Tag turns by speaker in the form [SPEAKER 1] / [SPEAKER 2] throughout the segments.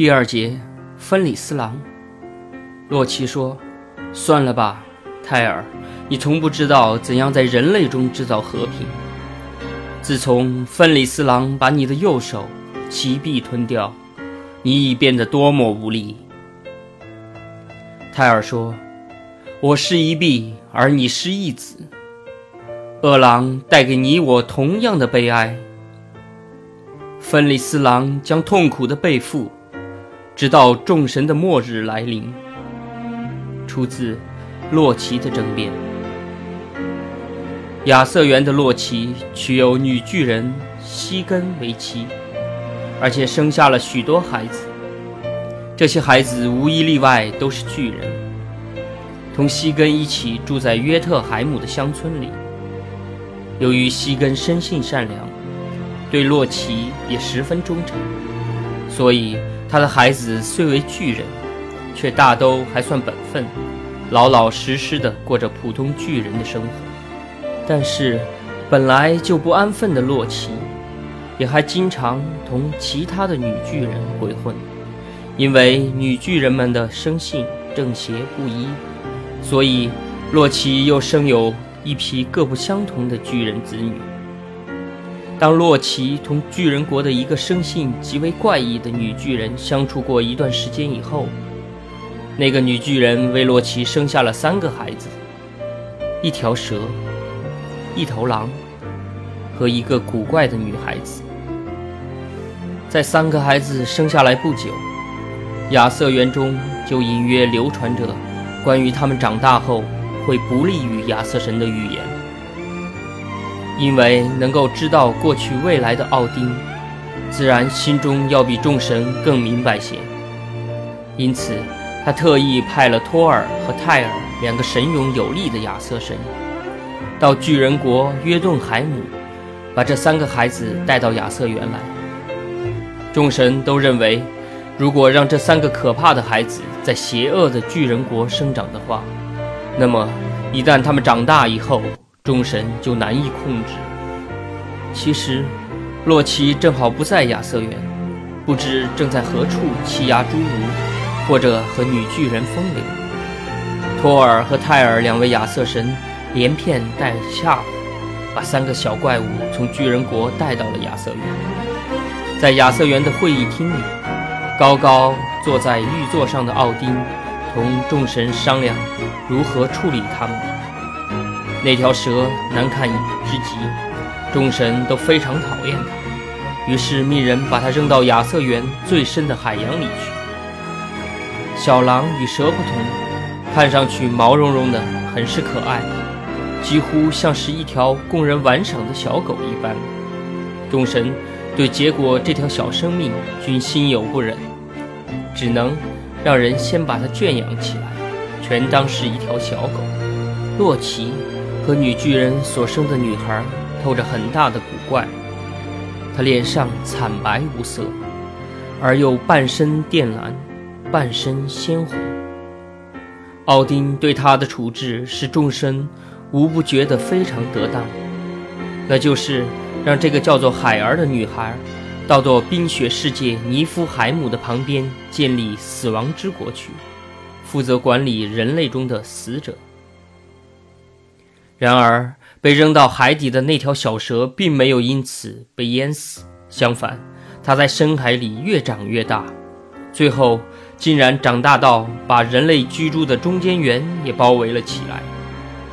[SPEAKER 1] 第二节，芬里斯郎。洛奇说：“算了吧，泰尔，你从不知道怎样在人类中制造和平。自从芬里斯郎把你的右手齐臂吞掉，你已变得多么无力。”泰尔说：“我失一臂，而你失一子。饿狼带给你我同样的悲哀。芬里斯郎将痛苦的背负。”直到众神的末日来临。出自洛奇的争辩。亚瑟园的洛奇娶有女巨人西根为妻，而且生下了许多孩子。这些孩子无一例外都是巨人，同西根一起住在约特海姆的乡村里。由于西根生性善良，对洛奇也十分忠诚，所以。他的孩子虽为巨人，却大都还算本分，老老实实的过着普通巨人的生活。但是，本来就不安分的洛奇，也还经常同其他的女巨人鬼混。因为女巨人们的生性正邪不一，所以洛奇又生有一批各不相同的巨人子女。当洛奇同巨人国的一个生性极为怪异的女巨人相处过一段时间以后，那个女巨人为洛奇生下了三个孩子：一条蛇、一头狼和一个古怪的女孩子。在三个孩子生下来不久，亚瑟园中就隐约流传着关于他们长大后会不利于亚瑟神的预言。因为能够知道过去未来的奥丁，自然心中要比众神更明白些。因此，他特意派了托尔和泰尔两个神勇有力的亚瑟神，到巨人国约顿海姆，把这三个孩子带到亚瑟园来。众神都认为，如果让这三个可怕的孩子在邪恶的巨人国生长的话，那么一旦他们长大以后，众神就难以控制。其实，洛奇正好不在亚瑟园，不知正在何处欺压侏儒，或者和女巨人风流。托尔和泰尔两位亚瑟神连骗带吓，把三个小怪物从巨人国带到了亚瑟园。在亚瑟园的会议厅里，高高坐在玉座上的奥丁同众神商量如何处理他们。那条蛇难看之极，众神都非常讨厌它，于是命人把它扔到亚瑟园最深的海洋里去。小狼与蛇不同，看上去毛茸茸的，很是可爱，几乎像是一条供人玩赏的小狗一般。众神对结果这条小生命均心有不忍，只能让人先把它圈养起来，全当是一条小狗。洛奇。和女巨人所生的女孩透着很大的古怪，她脸上惨白无色，而又半身靛蓝，半身鲜红。奥丁对她的处置使众生无不觉得非常得当，那就是让这个叫做海儿的女孩到做冰雪世界尼夫海姆的旁边建立死亡之国去，负责管理人类中的死者。然而，被扔到海底的那条小蛇并没有因此被淹死，相反，它在深海里越长越大，最后竟然长大到把人类居住的中间园也包围了起来。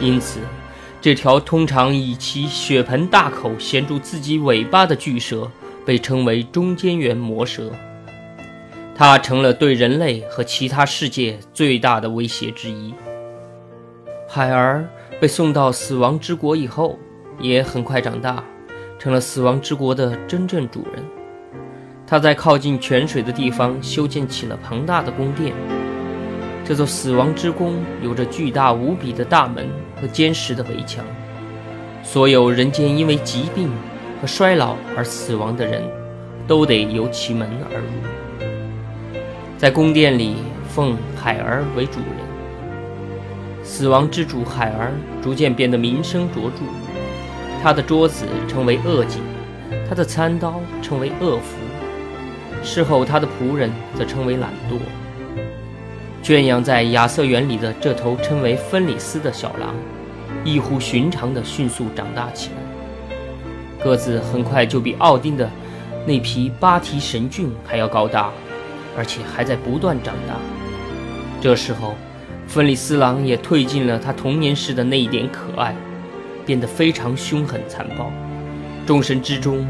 [SPEAKER 1] 因此，这条通常以其血盆大口衔住自己尾巴的巨蛇被称为中间园魔蛇。它成了对人类和其他世界最大的威胁之一。海儿。被送到死亡之国以后，也很快长大，成了死亡之国的真正主人。他在靠近泉水的地方修建起了庞大的宫殿。这座死亡之宫有着巨大无比的大门和坚实的围墙，所有人间因为疾病和衰老而死亡的人，都得由其门而入。在宫殿里，奉海儿为主人。死亡之主海儿逐渐变得名声卓著，他的桌子称为恶锦，他的餐刀称为恶符，事后他的仆人则称为懒惰。圈养在亚瑟园里的这头称为芬里斯的小狼，异乎寻常的迅速长大起来，个子很快就比奥丁的那匹巴提神骏还要高大，而且还在不断长大。这时候，芬里斯狼也褪尽了他童年时的那一点可爱，变得非常凶狠残暴。众神之中，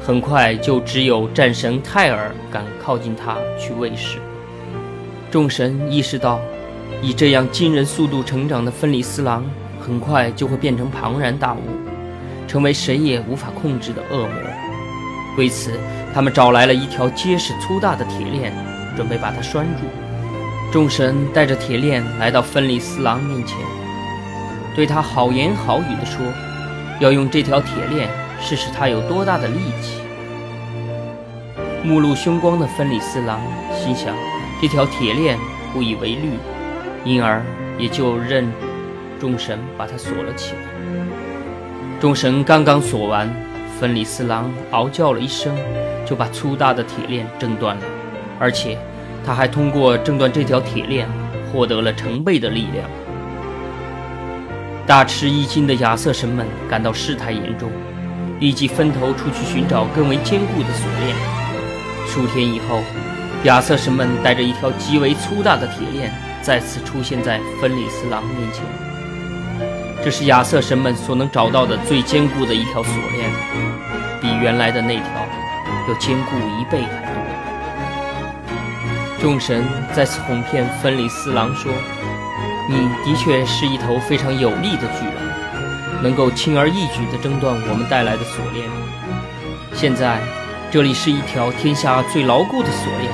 [SPEAKER 1] 很快就只有战神泰尔敢靠近他去喂食。众神意识到，以这样惊人速度成长的芬里斯狼，很快就会变成庞然大物，成为谁也无法控制的恶魔。为此，他们找来了一条结实粗大的铁链，准备把它拴住。众神带着铁链来到芬里斯郎面前，对他好言好语地说：“要用这条铁链试试他有多大的力气。”目露凶光的芬里斯郎心想。这条铁链不以为虑，因而也就任众神把它锁了起来。众神刚刚锁完，芬里斯郎嗷叫了一声，就把粗大的铁链挣断了，而且他还通过挣断这条铁链获得了成倍的力量。大吃一惊的亚瑟神们感到事态严重，立即分头出去寻找更为坚固的锁链。数天以后。亚瑟神们带着一条极为粗大的铁链再次出现在芬里斯狼面前。这是亚瑟神们所能找到的最坚固的一条锁链，比原来的那条要坚固一倍还多。众神再次哄骗芬里斯郎说：“你的确是一头非常有力的巨狼，能够轻而易举地挣断我们带来的锁链。现在，这里是一条天下最牢固的锁链。”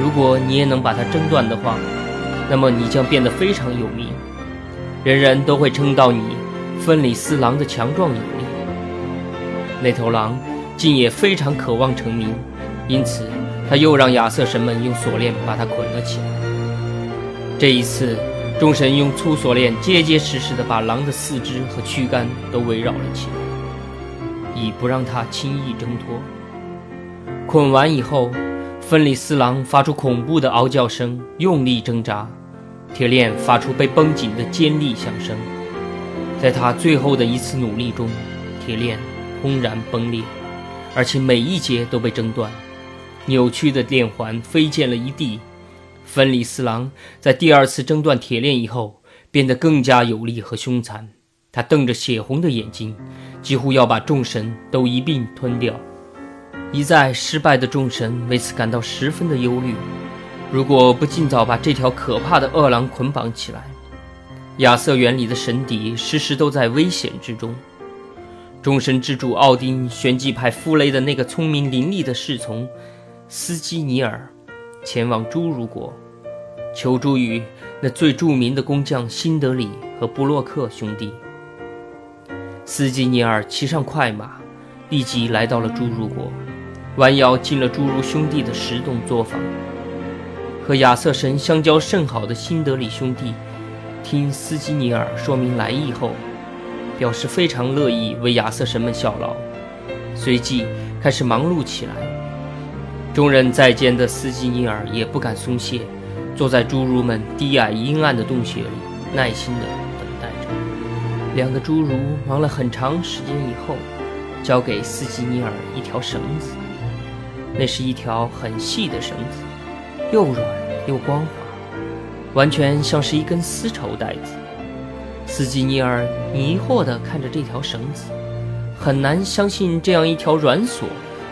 [SPEAKER 1] 如果你也能把它挣断的话，那么你将变得非常有名，人人都会称道你芬里斯郎的强壮有力。那头狼竟也非常渴望成名，因此他又让亚瑟神们用锁链把他捆了起来。这一次，众神用粗锁链结结实实地把狼的四肢和躯干都围绕了起来，以不让它轻易挣脱。捆完以后。芬里斯狼发出恐怖的嗷叫声，用力挣扎，铁链发出被绷紧的尖利响声。在他最后的一次努力中，铁链轰然崩裂，而且每一节都被挣断，扭曲的链环飞溅了一地。芬里斯狼在第二次挣断铁链以后，变得更加有力和凶残。他瞪着血红的眼睛，几乎要把众神都一并吞掉。一再失败的众神为此感到十分的忧虑。如果不尽早把这条可怕的恶狼捆绑起来，亚瑟园里的神邸时时都在危险之中。众神之主奥丁旋即派弗雷的那个聪明伶俐的侍从斯基尼尔前往侏儒国，求助于那最著名的工匠辛德里和布洛克兄弟。斯基尼尔骑上快马，立即来到了侏儒国。弯腰进了侏儒兄弟的石洞作坊，和亚瑟神相交甚好的辛德里兄弟，听斯基尼尔说明来意后，表示非常乐意为亚瑟神们效劳，随即开始忙碌起来。众人再见的斯基尼尔也不敢松懈，坐在侏儒们低矮阴暗的洞穴里，耐心地等待着。两个侏儒忙了很长时间以后，交给斯基尼尔一条绳子。那是一条很细的绳子，又软又光滑，完全像是一根丝绸带子。斯基尼尔迷惑地看着这条绳子，很难相信这样一条软索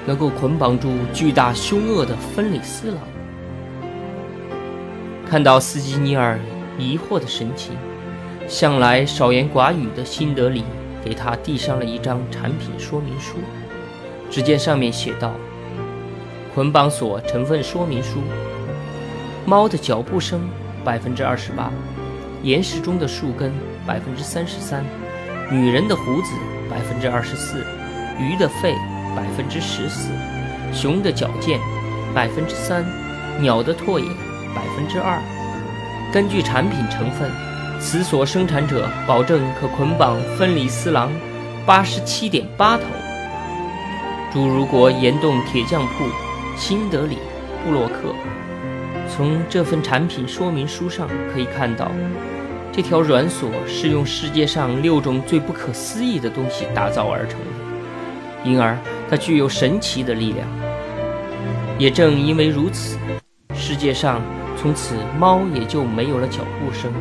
[SPEAKER 1] 能够捆绑住巨大凶恶的芬里斯狼。看到斯基尼尔疑惑的神情，向来少言寡语的辛德里给他递上了一张产品说明书，只见上面写道。捆绑锁成分说明书：猫的脚步声百分之二十八，岩石中的树根百分之三十三，女人的胡子百分之二十四，鱼的肺百分之十四，熊的脚腱百分之三，鸟的唾液百分之二。根据产品成分，此所生产者保证可捆绑芬里斯狼八十七点八头。侏儒国岩洞铁匠铺。新德里布洛克。从这份产品说明书上可以看到，这条软锁是用世界上六种最不可思议的东西打造而成，因而它具有神奇的力量。也正因为如此，世界上从此猫也就没有了脚步声，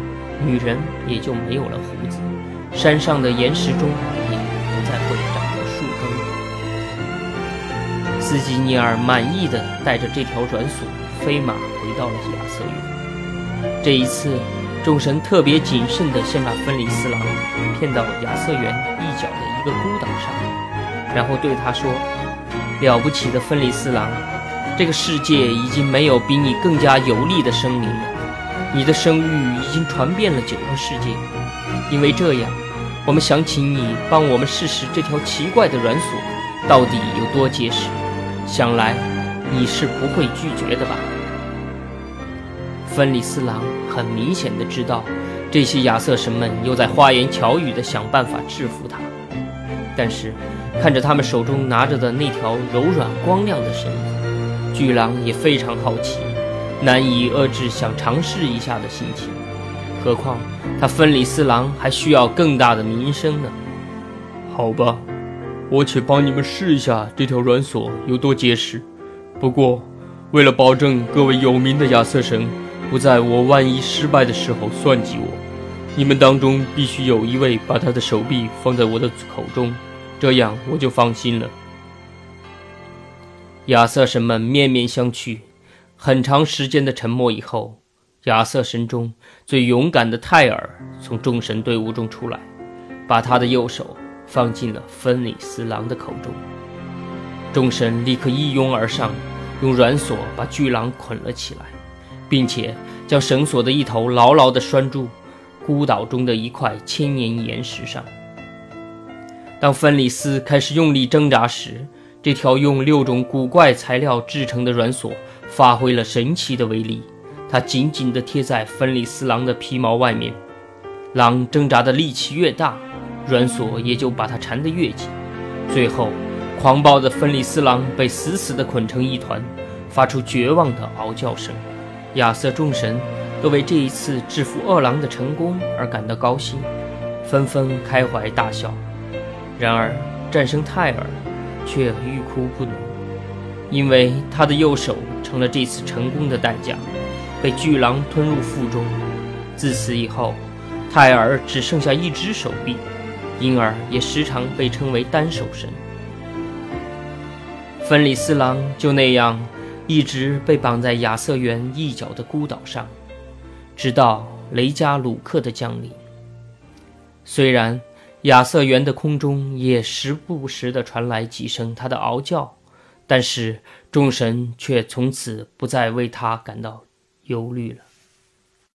[SPEAKER 1] 女人也就没有了胡子，山上的岩石中也不再会长出树根。斯基尼尔满意的带着这条软锁。飞马回到了亚瑟园。这一次，众神特别谨慎地先把芬里斯狼骗到亚瑟园一角的一个孤岛上，然后对他说：“了不起的芬里斯郎，这个世界已经没有比你更加有力的生灵了。你的声誉已经传遍了九个世界。因为这样，我们想请你帮我们试试这条奇怪的软锁到底有多结实。想来你是不会拒绝的吧？”芬里斯郎很明显的知道，这些亚瑟神们又在花言巧语的想办法制服他。但是，看着他们手中拿着的那条柔软光亮的绳子，巨狼也非常好奇，难以遏制想尝试一下的心情。何况他芬里斯狼还需要更大的名声呢。
[SPEAKER 2] 好吧，我且帮你们试一下这条软索有多结实。不过，为了保证各位有名的亚瑟神。不在我万一失败的时候算计我，你们当中必须有一位把他的手臂放在我的口中，这样我就放心了。
[SPEAKER 1] 亚瑟神们面面相觑，很长时间的沉默以后，亚瑟神中最勇敢的泰尔从众神队伍中出来，把他的右手放进了芬里斯狼的口中。众神立刻一拥而上，用软锁把巨狼捆了起来。并且将绳索的一头牢牢地拴住孤岛中的一块千年岩石上。当芬里斯开始用力挣扎时，这条用六种古怪材料制成的软锁发挥了神奇的威力。它紧紧地贴在芬里斯狼的皮毛外面，狼挣扎的力气越大，软锁也就把它缠得越紧。最后，狂暴的芬里斯狼被死死地捆成一团，发出绝望的嗷叫声。亚瑟众神都为这一次制服恶狼的成功而感到高兴，纷纷开怀大笑。然而，战胜泰尔却欲哭不能，因为他的右手成了这次成功的代价，被巨狼吞入腹中。自此以后，泰尔只剩下一只手臂，因而也时常被称为单手神。芬里斯狼就那样。一直被绑在亚瑟园一角的孤岛上，直到雷加鲁克的降临。虽然亚瑟园的空中也时不时地传来几声他的嗷叫，但是众神却从此不再为他感到忧虑了。